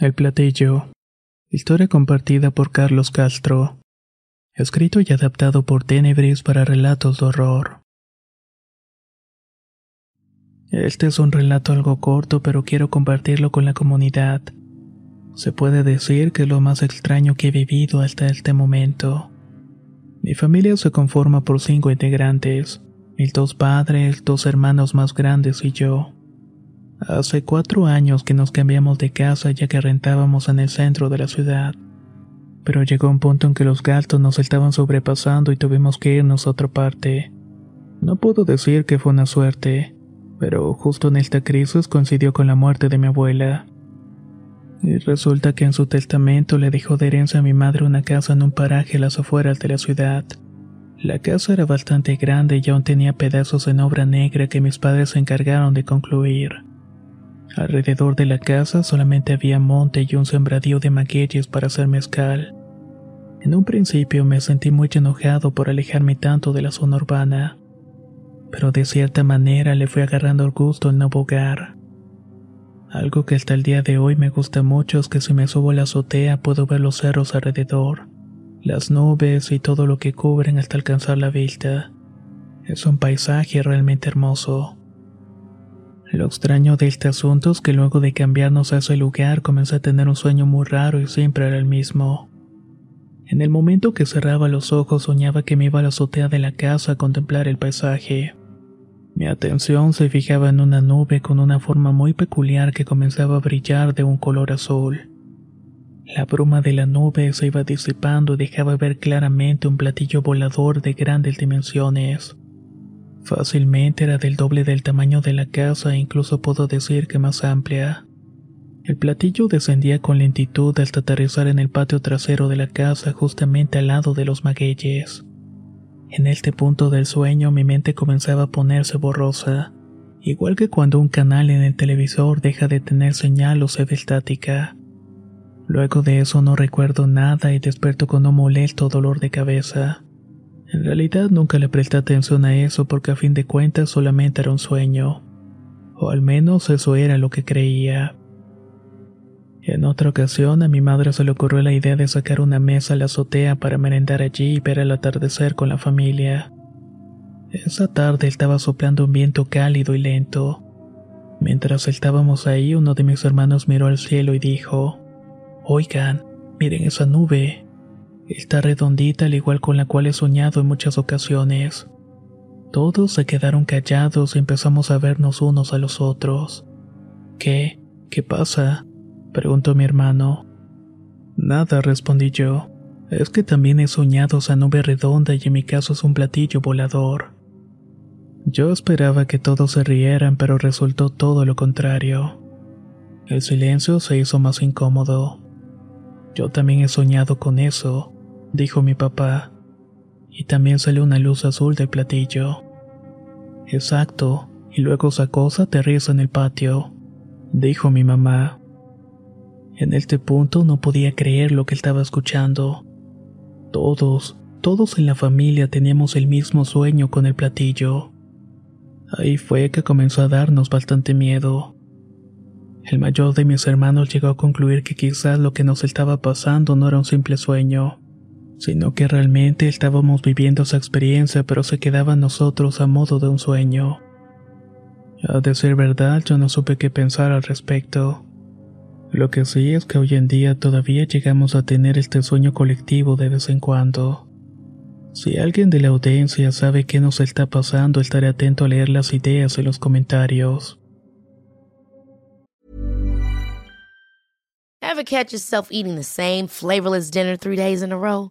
El platillo. Historia compartida por Carlos Castro. Escrito y adaptado por Tenebris para relatos de horror. Este es un relato algo corto, pero quiero compartirlo con la comunidad. Se puede decir que es lo más extraño que he vivido hasta este momento. Mi familia se conforma por cinco integrantes, mis dos padres, dos hermanos más grandes y yo. Hace cuatro años que nos cambiamos de casa ya que rentábamos en el centro de la ciudad. Pero llegó un punto en que los gastos nos estaban sobrepasando y tuvimos que irnos a otra parte. No puedo decir que fue una suerte, pero justo en esta crisis coincidió con la muerte de mi abuela. Y resulta que en su testamento le dejó de herencia a mi madre una casa en un paraje a las afueras de la ciudad. La casa era bastante grande y aún tenía pedazos en obra negra que mis padres se encargaron de concluir. Alrededor de la casa solamente había monte y un sembradío de magueyes para hacer mezcal. En un principio me sentí muy enojado por alejarme tanto de la zona urbana, pero de cierta manera le fui agarrando el gusto al nuevo hogar. Algo que hasta el día de hoy me gusta mucho es que si me subo a la azotea puedo ver los cerros alrededor, las nubes y todo lo que cubren hasta alcanzar la vista. Es un paisaje realmente hermoso. Lo extraño de este asunto es que luego de cambiarnos a ese lugar comencé a tener un sueño muy raro y siempre era el mismo. En el momento que cerraba los ojos soñaba que me iba a la azotea de la casa a contemplar el paisaje. Mi atención se fijaba en una nube con una forma muy peculiar que comenzaba a brillar de un color azul. La bruma de la nube se iba disipando y dejaba ver claramente un platillo volador de grandes dimensiones. Fácilmente era del doble del tamaño de la casa e incluso puedo decir que más amplia. El platillo descendía con lentitud hasta aterrizar en el patio trasero de la casa justamente al lado de los magueyes. En este punto del sueño mi mente comenzaba a ponerse borrosa, igual que cuando un canal en el televisor deja de tener señal o se ve estática. Luego de eso no recuerdo nada y despierto con un molesto dolor de cabeza. En realidad nunca le presté atención a eso porque a fin de cuentas solamente era un sueño. O al menos eso era lo que creía. En otra ocasión a mi madre se le ocurrió la idea de sacar una mesa a la azotea para merendar allí y ver el atardecer con la familia. Esa tarde estaba soplando un viento cálido y lento. Mientras estábamos ahí, uno de mis hermanos miró al cielo y dijo, Oigan, miren esa nube. Está redondita al igual con la cual he soñado en muchas ocasiones. Todos se quedaron callados y empezamos a vernos unos a los otros. ¿Qué? ¿Qué pasa? preguntó mi hermano. Nada, respondí yo. Es que también he soñado esa nube redonda y en mi caso es un platillo volador. Yo esperaba que todos se rieran, pero resultó todo lo contrario. El silencio se hizo más incómodo. Yo también he soñado con eso, dijo mi papá. Y también salió una luz azul del platillo. Exacto, y luego esa cosa aterriza en el patio, dijo mi mamá. En este punto no podía creer lo que estaba escuchando. Todos, todos en la familia teníamos el mismo sueño con el platillo. Ahí fue que comenzó a darnos bastante miedo. El mayor de mis hermanos llegó a concluir que quizás lo que nos estaba pasando no era un simple sueño, sino que realmente estábamos viviendo esa experiencia pero se quedaba nosotros a modo de un sueño. A decir verdad, yo no supe qué pensar al respecto. Lo que sí es que hoy en día todavía llegamos a tener este sueño colectivo de vez en cuando. Si alguien de la audiencia sabe qué nos está pasando, estaré atento a leer las ideas en los comentarios. Ever catch yourself eating the same flavorless dinner three days in a row?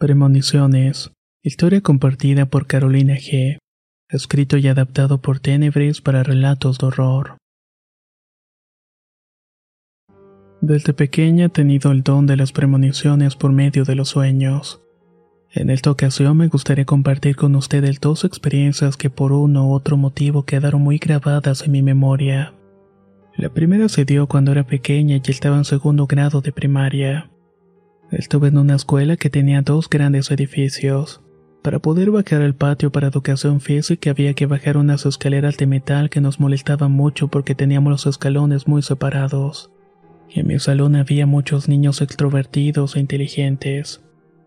Premoniciones. Historia compartida por Carolina G. Escrito y adaptado por Tenebris para relatos de horror. Desde pequeña he tenido el don de las premoniciones por medio de los sueños. En esta ocasión me gustaría compartir con ustedes dos experiencias que por uno u otro motivo quedaron muy grabadas en mi memoria. La primera se dio cuando era pequeña y estaba en segundo grado de primaria. Estuve en una escuela que tenía dos grandes edificios. Para poder bajar al patio para educación física había que bajar unas escaleras de metal que nos molestaban mucho porque teníamos los escalones muy separados. En mi salón había muchos niños extrovertidos e inteligentes,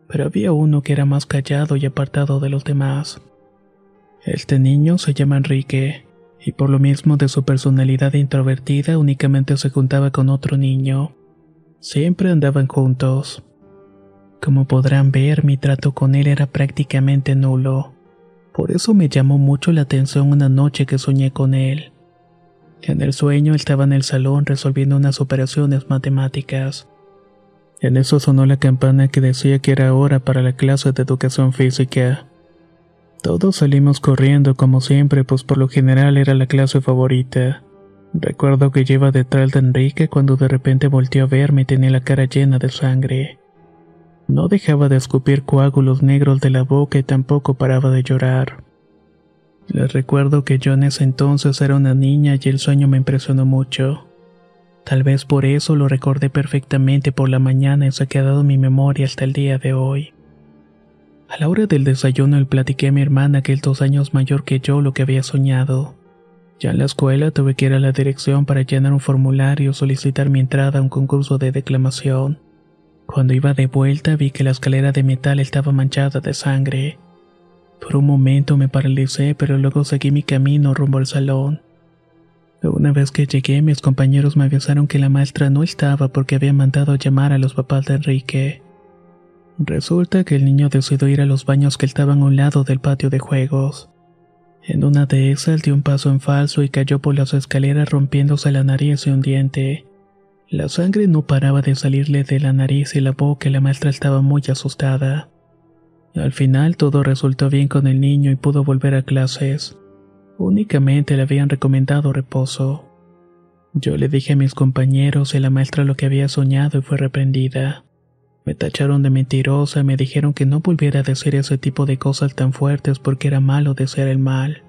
pero había uno que era más callado y apartado de los demás. Este niño se llama Enrique, y por lo mismo de su personalidad introvertida únicamente se juntaba con otro niño. Siempre andaban juntos. Como podrán ver, mi trato con él era prácticamente nulo. Por eso me llamó mucho la atención una noche que soñé con él. En el sueño estaba en el salón resolviendo unas operaciones matemáticas. En eso sonó la campana que decía que era hora para la clase de educación física. Todos salimos corriendo como siempre, pues por lo general era la clase favorita. Recuerdo que lleva detrás de Enrique cuando de repente volteó a verme y tenía la cara llena de sangre. No dejaba de escupir coágulos negros de la boca y tampoco paraba de llorar. Les recuerdo que yo en ese entonces era una niña y el sueño me impresionó mucho. Tal vez por eso lo recordé perfectamente por la mañana y se ha quedado en mi memoria hasta el día de hoy. A la hora del desayuno le platiqué a mi hermana que es dos años mayor que yo lo que había soñado. Ya en la escuela tuve que ir a la dirección para llenar un formulario y solicitar mi entrada a un concurso de declamación. Cuando iba de vuelta vi que la escalera de metal estaba manchada de sangre. Por un momento me paralicé, pero luego seguí mi camino rumbo al salón. Una vez que llegué, mis compañeros me avisaron que la maestra no estaba porque había mandado llamar a los papás de Enrique. Resulta que el niño decidió ir a los baños que estaban a un lado del patio de juegos. En una de esas dio un paso en falso y cayó por las escaleras rompiéndose la nariz y un diente. La sangre no paraba de salirle de la nariz y la boca y la maestra estaba muy asustada. Al final todo resultó bien con el niño y pudo volver a clases. Únicamente le habían recomendado reposo. Yo le dije a mis compañeros y la maestra lo que había soñado y fue reprendida. Me tacharon de mentirosa y me dijeron que no volviera a decir ese tipo de cosas tan fuertes porque era malo desear el mal.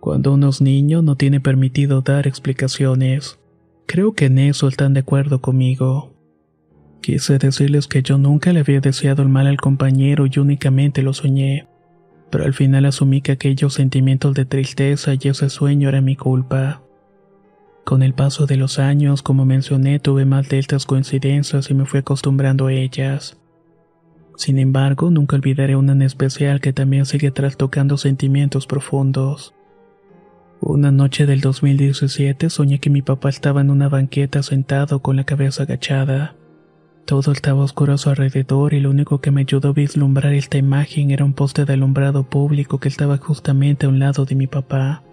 Cuando uno es niño no tiene permitido dar explicaciones. Creo que en eso están de acuerdo conmigo. Quise decirles que yo nunca le había deseado el mal al compañero y únicamente lo soñé pero al final asumí que aquellos sentimientos de tristeza y ese sueño era mi culpa. Con el paso de los años, como mencioné, tuve más de estas coincidencias y me fui acostumbrando a ellas. Sin embargo, nunca olvidaré una en especial que también sigue trastocando sentimientos profundos. Una noche del 2017 soñé que mi papá estaba en una banqueta sentado con la cabeza agachada. Todo estaba oscuro a su alrededor y lo único que me ayudó a vislumbrar esta imagen era un poste de alumbrado público que estaba justamente a un lado de mi papá.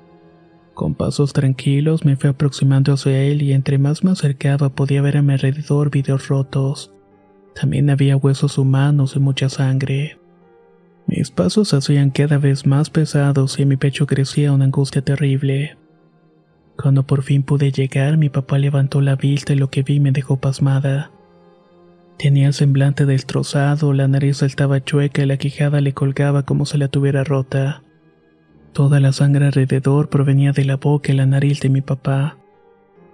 Con pasos tranquilos me fui aproximando hacia él y entre más me acercaba podía ver a mi alrededor videos rotos. También había huesos humanos y mucha sangre. Mis pasos hacían cada vez más pesados y en mi pecho crecía una angustia terrible. Cuando por fin pude llegar, mi papá levantó la vista y lo que vi me dejó pasmada. Tenía el semblante destrozado, la nariz estaba chueca y la quijada le colgaba como si la tuviera rota. Toda la sangre alrededor provenía de la boca y la nariz de mi papá.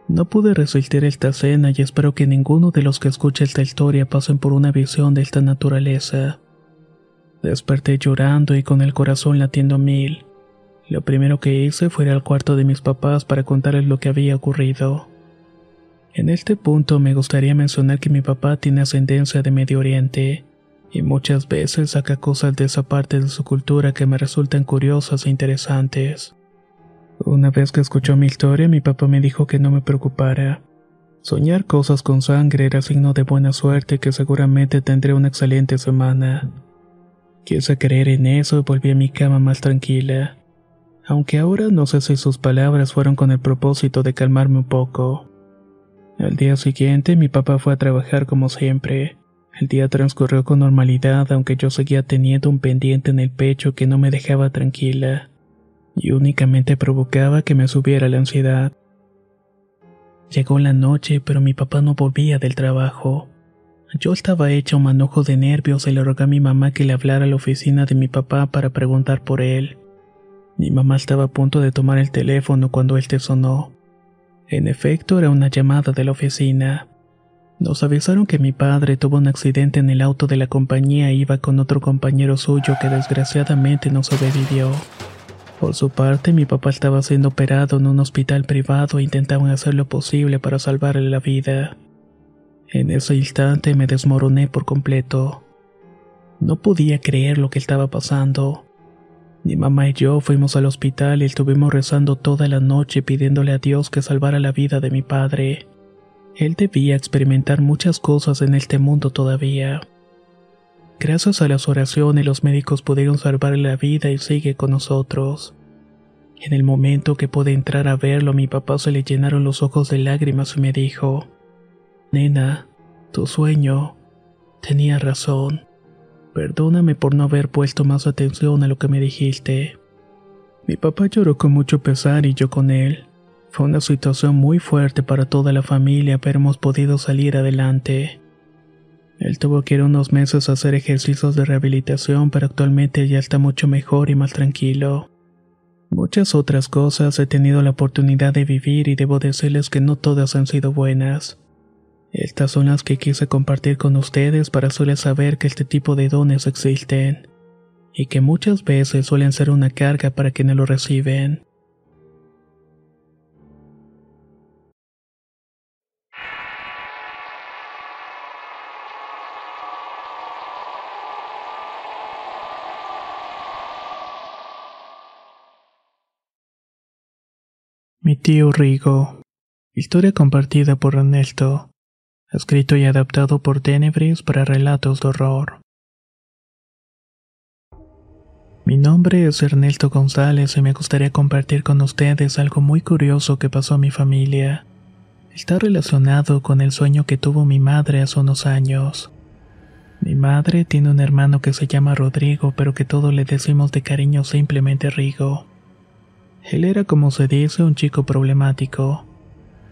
No pude resistir esta escena y espero que ninguno de los que escuche esta historia pasen por una visión de esta naturaleza. Desperté llorando y con el corazón latiendo mil. Lo primero que hice fue ir al cuarto de mis papás para contarles lo que había ocurrido. En este punto me gustaría mencionar que mi papá tiene ascendencia de Medio Oriente y muchas veces saca cosas de esa parte de su cultura que me resultan curiosas e interesantes. Una vez que escuchó mi historia, mi papá me dijo que no me preocupara. Soñar cosas con sangre era signo de buena suerte y que seguramente tendré una excelente semana. Quise creer en eso y volví a mi cama más tranquila, aunque ahora no sé si sus palabras fueron con el propósito de calmarme un poco. Al día siguiente mi papá fue a trabajar como siempre. El día transcurrió con normalidad aunque yo seguía teniendo un pendiente en el pecho que no me dejaba tranquila y únicamente provocaba que me subiera la ansiedad. Llegó la noche pero mi papá no volvía del trabajo. Yo estaba hecho un manojo de nervios y le rogué a mi mamá que le hablara a la oficina de mi papá para preguntar por él. Mi mamá estaba a punto de tomar el teléfono cuando él te sonó. En efecto, era una llamada de la oficina. Nos avisaron que mi padre tuvo un accidente en el auto de la compañía e iba con otro compañero suyo que desgraciadamente no sobrevivió. Por su parte, mi papá estaba siendo operado en un hospital privado e intentaban hacer lo posible para salvarle la vida. En ese instante me desmoroné por completo. No podía creer lo que estaba pasando. Mi mamá y yo fuimos al hospital y estuvimos rezando toda la noche pidiéndole a Dios que salvara la vida de mi padre. Él debía experimentar muchas cosas en este mundo todavía. Gracias a las oraciones los médicos pudieron salvarle la vida y sigue con nosotros. En el momento que pude entrar a verlo, a mi papá se le llenaron los ojos de lágrimas y me dijo, Nena, tu sueño tenía razón. Perdóname por no haber puesto más atención a lo que me dijiste. Mi papá lloró con mucho pesar y yo con él. Fue una situación muy fuerte para toda la familia, pero hemos podido salir adelante. Él tuvo que ir unos meses a hacer ejercicios de rehabilitación, pero actualmente ya está mucho mejor y más tranquilo. Muchas otras cosas he tenido la oportunidad de vivir y debo decirles que no todas han sido buenas. Estas son las que quise compartir con ustedes para hacerles saber que este tipo de dones existen. y que muchas veces suelen ser una carga para quienes lo reciben. Mi tío Rigo. Historia compartida por Ernesto. Escrito y adaptado por Tenebris para relatos de horror. Mi nombre es Ernesto González y me gustaría compartir con ustedes algo muy curioso que pasó a mi familia. Está relacionado con el sueño que tuvo mi madre hace unos años. Mi madre tiene un hermano que se llama Rodrigo, pero que todo le decimos de cariño simplemente Rigo. Él era como se dice un chico problemático.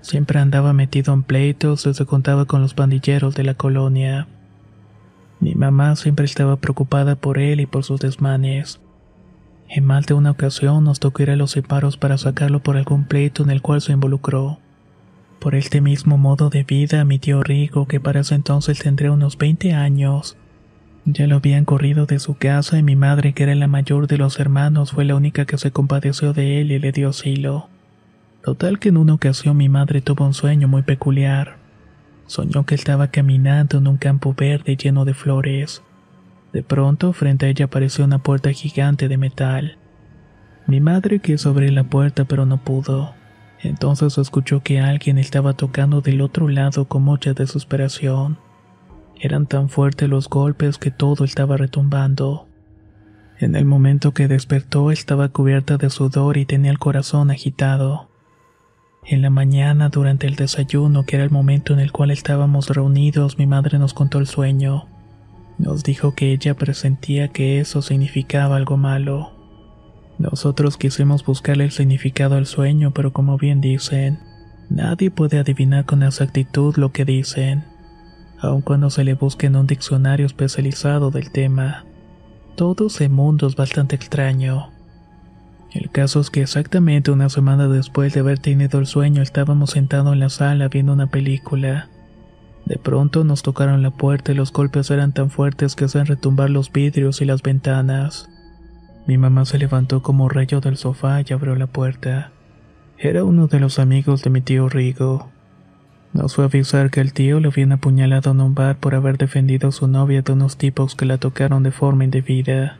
Siempre andaba metido en pleitos y se contaba con los pandilleros de la colonia. Mi mamá siempre estaba preocupada por él y por sus desmanes. En más de una ocasión nos tocó ir a los separos para sacarlo por algún pleito en el cual se involucró. Por este mismo modo de vida, mi tío Rigo, que para ese entonces tendría unos 20 años, ya lo habían corrido de su casa y mi madre, que era la mayor de los hermanos, fue la única que se compadeció de él y le dio asilo. Total que en una ocasión mi madre tuvo un sueño muy peculiar. Soñó que estaba caminando en un campo verde lleno de flores. De pronto, frente a ella apareció una puerta gigante de metal. Mi madre quiso abrir la puerta pero no pudo. Entonces escuchó que alguien estaba tocando del otro lado con mucha desesperación. Eran tan fuertes los golpes que todo estaba retumbando. En el momento que despertó estaba cubierta de sudor y tenía el corazón agitado. En la mañana, durante el desayuno, que era el momento en el cual estábamos reunidos, mi madre nos contó el sueño. Nos dijo que ella presentía que eso significaba algo malo. Nosotros quisimos buscarle el significado al sueño, pero como bien dicen, nadie puede adivinar con exactitud lo que dicen aun cuando se le busque en un diccionario especializado del tema. Todo ese mundo es bastante extraño. El caso es que exactamente una semana después de haber tenido el sueño estábamos sentados en la sala viendo una película. De pronto nos tocaron la puerta y los golpes eran tan fuertes que hacían retumbar los vidrios y las ventanas. Mi mamá se levantó como rayo del sofá y abrió la puerta. Era uno de los amigos de mi tío Rigo. Nos fue a avisar que el tío lo habían apuñalado en un bar por haber defendido a su novia de unos tipos que la tocaron de forma indebida.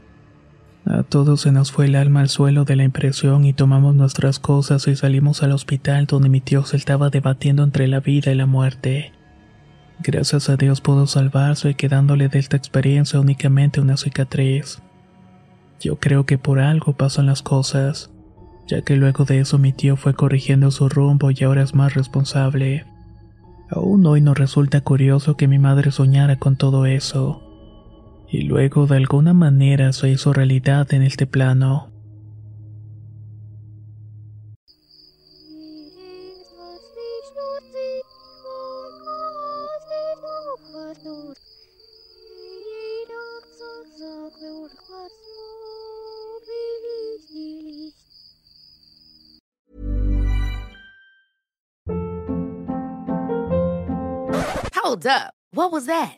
A todos se nos fue el alma al suelo de la impresión y tomamos nuestras cosas y salimos al hospital donde mi tío se estaba debatiendo entre la vida y la muerte. Gracias a Dios pudo salvarse quedándole de esta experiencia únicamente una cicatriz. Yo creo que por algo pasan las cosas, ya que luego de eso mi tío fue corrigiendo su rumbo y ahora es más responsable. Aún hoy nos resulta curioso que mi madre soñara con todo eso. Y luego de alguna manera se hizo realidad en este plano. Hold up. What was that?